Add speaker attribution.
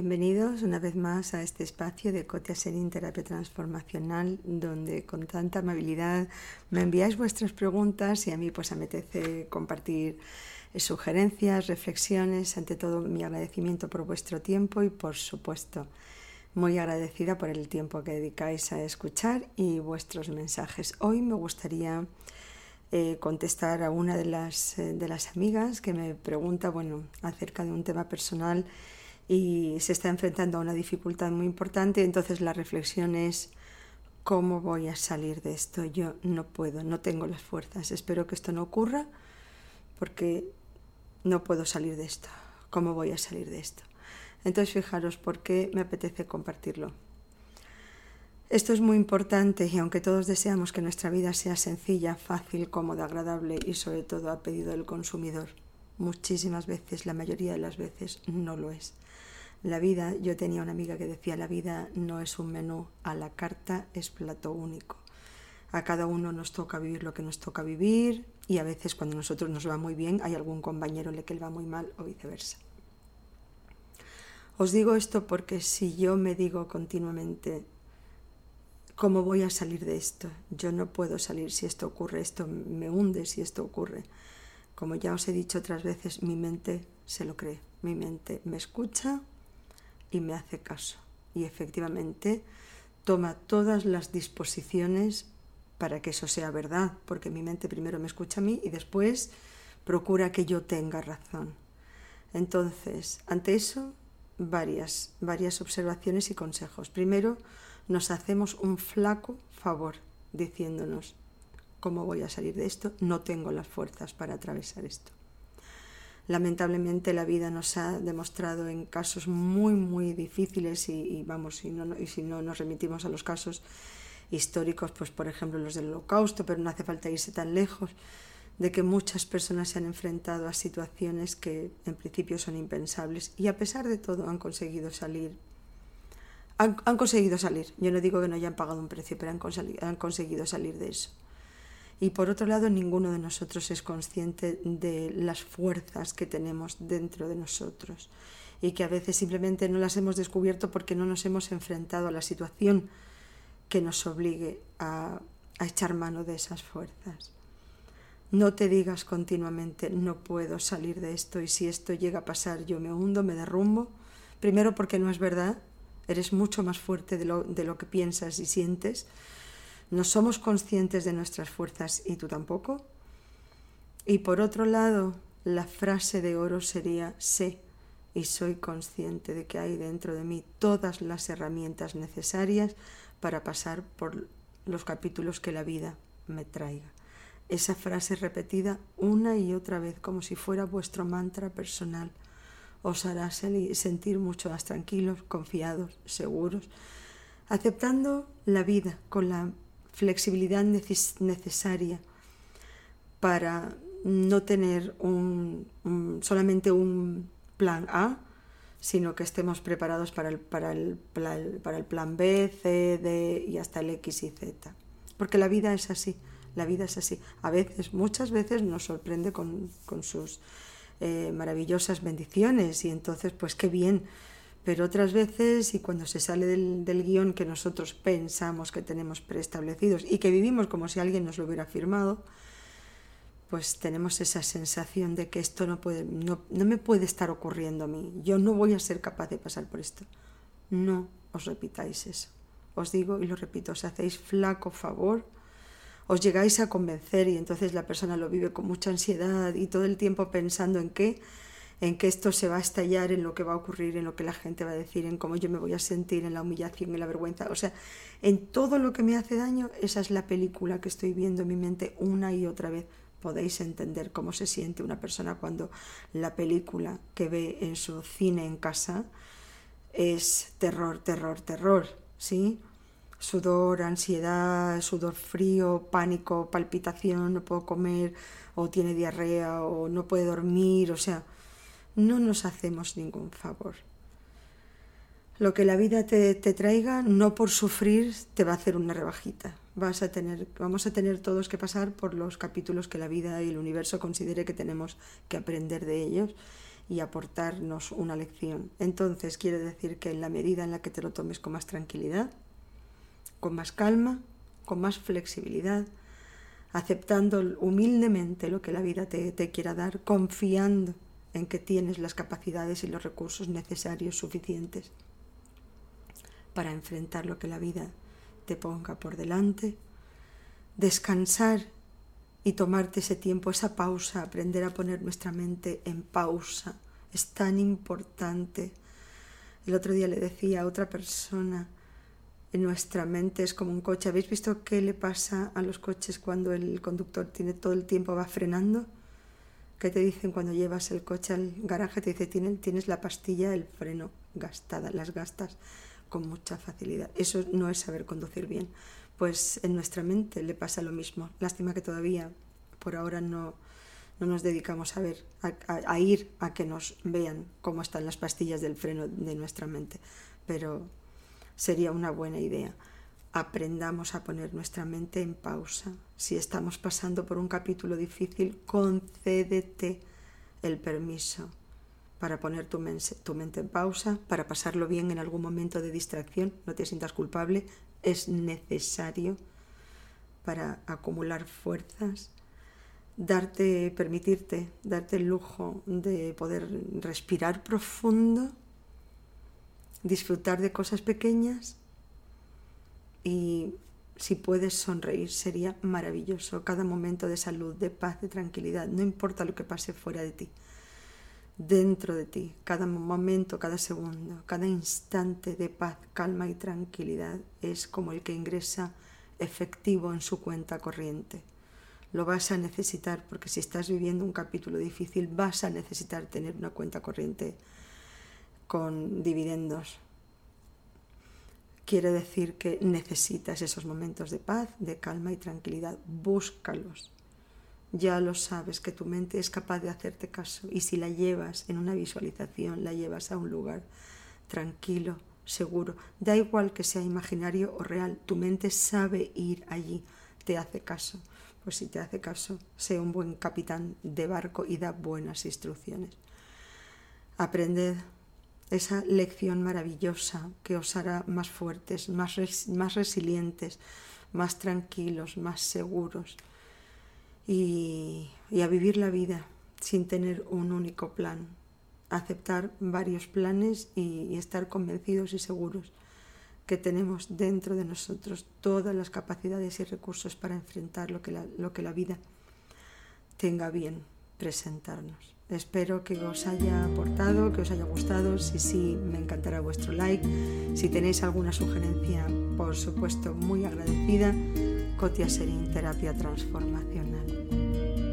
Speaker 1: Bienvenidos una vez más a este espacio de Cotia Serín Terapia Transformacional, donde con tanta amabilidad me enviáis vuestras preguntas y a mí pues apetece compartir sugerencias, reflexiones, ante todo mi agradecimiento por vuestro tiempo y por supuesto muy agradecida por el tiempo que dedicáis a escuchar y vuestros mensajes. Hoy me gustaría eh, contestar a una de las, eh, de las amigas que me pregunta bueno, acerca de un tema personal y se está enfrentando a una dificultad muy importante. Entonces la reflexión es, ¿cómo voy a salir de esto? Yo no puedo, no tengo las fuerzas. Espero que esto no ocurra porque no puedo salir de esto. ¿Cómo voy a salir de esto? Entonces fijaros por qué me apetece compartirlo. Esto es muy importante y aunque todos deseamos que nuestra vida sea sencilla, fácil, cómoda, agradable y sobre todo a pedido del consumidor, muchísimas veces, la mayoría de las veces, no lo es. La vida, yo tenía una amiga que decía, la vida no es un menú, a la carta es plato único. A cada uno nos toca vivir lo que nos toca vivir y a veces cuando a nosotros nos va muy bien hay algún compañero el que le va muy mal o viceversa. Os digo esto porque si yo me digo continuamente, ¿cómo voy a salir de esto? Yo no puedo salir si esto ocurre, esto me hunde si esto ocurre. Como ya os he dicho otras veces, mi mente se lo cree, mi mente me escucha y me hace caso. Y efectivamente toma todas las disposiciones para que eso sea verdad, porque mi mente primero me escucha a mí y después procura que yo tenga razón. Entonces, ante eso, varias, varias observaciones y consejos. Primero, nos hacemos un flaco favor diciéndonos, ¿cómo voy a salir de esto? No tengo las fuerzas para atravesar esto. Lamentablemente la vida nos ha demostrado en casos muy, muy difíciles y, vamos, y, y si no nos remitimos a los casos históricos, pues por ejemplo los del holocausto, pero no hace falta irse tan lejos, de que muchas personas se han enfrentado a situaciones que en principio son impensables y a pesar de todo han conseguido salir. Han, conseguido salir. Yo no digo que no hayan pagado un precio, pero han conseguido salir de eso. Y por otro lado, ninguno de nosotros es consciente de las fuerzas que tenemos dentro de nosotros y que a veces simplemente no las hemos descubierto porque no nos hemos enfrentado a la situación que nos obligue a, echar mano de esas fuerzas. No te digas continuamente no puedo salir de esto y si esto llega a pasar yo me hundo, me derrumbo. Primero porque no es verdad, eres mucho más fuerte de lo, de lo que piensas y sientes no somos conscientes de nuestras fuerzas y tú tampoco. Y por otro lado, la frase de oro sería sé y soy consciente de que hay dentro de mí todas las herramientas necesarias para pasar por los capítulos que la vida me traiga. Esa frase repetida una y otra vez como si fuera vuestro mantra personal os hará sentir mucho más tranquilos, confiados, seguros, aceptando la vida con la flexibilidad necesaria para no tener un, solamente un plan A, sino que estemos preparados para el, para, el, para el plan B, C, D y hasta el X y Z. Porque la vida es así, la vida es así. A veces, muchas veces nos sorprende con, con sus eh, maravillosas bendiciones y entonces, pues qué bien pero otras veces, y cuando se sale del, guion que nosotros pensamos que tenemos preestablecidos y que vivimos como si alguien nos lo hubiera firmado, pues tenemos esa sensación de que esto no, puede, no, no me puede estar ocurriendo a mí, yo no voy a ser capaz de pasar por esto. No os repitáis eso. Os digo y lo repito, os hacéis flaco favor, os llegáis a convencer y entonces la persona lo vive con mucha ansiedad y todo el tiempo pensando en qué en que esto se va a estallar, en lo que va a ocurrir, en lo que la gente va a decir, en cómo yo me voy a sentir, en la humillación, en la vergüenza. O sea, en todo lo que me hace daño, esa es la película que estoy viendo en mi mente una y otra vez. Podéis entender cómo se siente una persona cuando la película que ve en su cine en casa es terror, terror, terror, ¿sí? Sudor, ansiedad, sudor frío, pánico, palpitación, no puedo comer, o tiene diarrea, o no puede dormir, o sea, no nos hacemos ningún favor. Lo que la vida te, traiga, no por sufrir, te va a hacer una rebajita. Vamos a tener todos que pasar por los capítulos que la vida y el universo considere que tenemos que aprender de ellos. y aportarnos una lección. Entonces quiere decir que en la medida en la que te lo tomes con más tranquilidad, con más calma, con más flexibilidad, aceptando humildemente lo que la vida te, te quiera dar, confiando en que tienes las capacidades y los recursos necesarios suficientes para enfrentar lo que la vida te ponga por delante, descansar y tomarte ese tiempo, esa pausa, aprender a poner nuestra mente en pausa. Es tan importante. El otro día le decía a otra persona, en nuestra mente es como un coche. ¿Habéis visto qué le pasa a los coches cuando el conductor tiene todo el tiempo va frenando? ¿Qué te dicen cuando llevas el coche al garaje? Te dice, tienes, tienes la pastilla, el freno gastada, las gastas con mucha facilidad. Eso no es saber conducir bien pues en nuestra mente le pasa lo mismo. Lástima que todavía por ahora no, no nos dedicamos a ver, a, ir a que nos vean cómo están las pastillas del freno de nuestra mente. Pero sería una buena idea. Aprendamos a poner nuestra mente en pausa. Si estamos pasando por un capítulo difícil, concédete el permiso para poner tu, mente en pausa, para pasarlo bien en algún momento de distracción, no te sientas culpable, es necesario para acumular fuerzas, darte, permitirte, darte el lujo de poder respirar profundo, disfrutar de cosas pequeñas y si puedes sonreír sería maravilloso cada momento de salud, de paz, de tranquilidad, no importa lo que pase fuera de ti dentro de ti, cada momento, cada segundo, cada instante de paz, calma y tranquilidad es como el que ingresa efectivo en su cuenta corriente. Lo vas a necesitar porque si estás viviendo un capítulo difícil vas a necesitar tener una cuenta corriente con dividendos. Quiere decir que necesitas esos momentos de paz, de calma y tranquilidad. Búscalos ya lo sabes que tu mente es capaz de hacerte caso y si la llevas en una visualización, la llevas a un lugar tranquilo, seguro, da igual que sea imaginario o real, tu mente sabe ir allí, te hace caso. Pues si te hace caso, sé un buen capitán de barco y da buenas instrucciones. Aprended esa lección maravillosa que os hará más fuertes, más, más resilientes, más tranquilos, más seguros y, a vivir la vida sin tener un único plan, aceptar varios planes y, estar convencidos y seguros que tenemos dentro de nosotros todas las capacidades y recursos para enfrentar lo que lo que la vida tenga bien presentarnos. Espero que os haya aportado, que os haya gustado. Si sí, me encantará vuestro like. Si tenéis alguna sugerencia, por supuesto, muy agradecida. Cotia Serín Terapia Transformacional.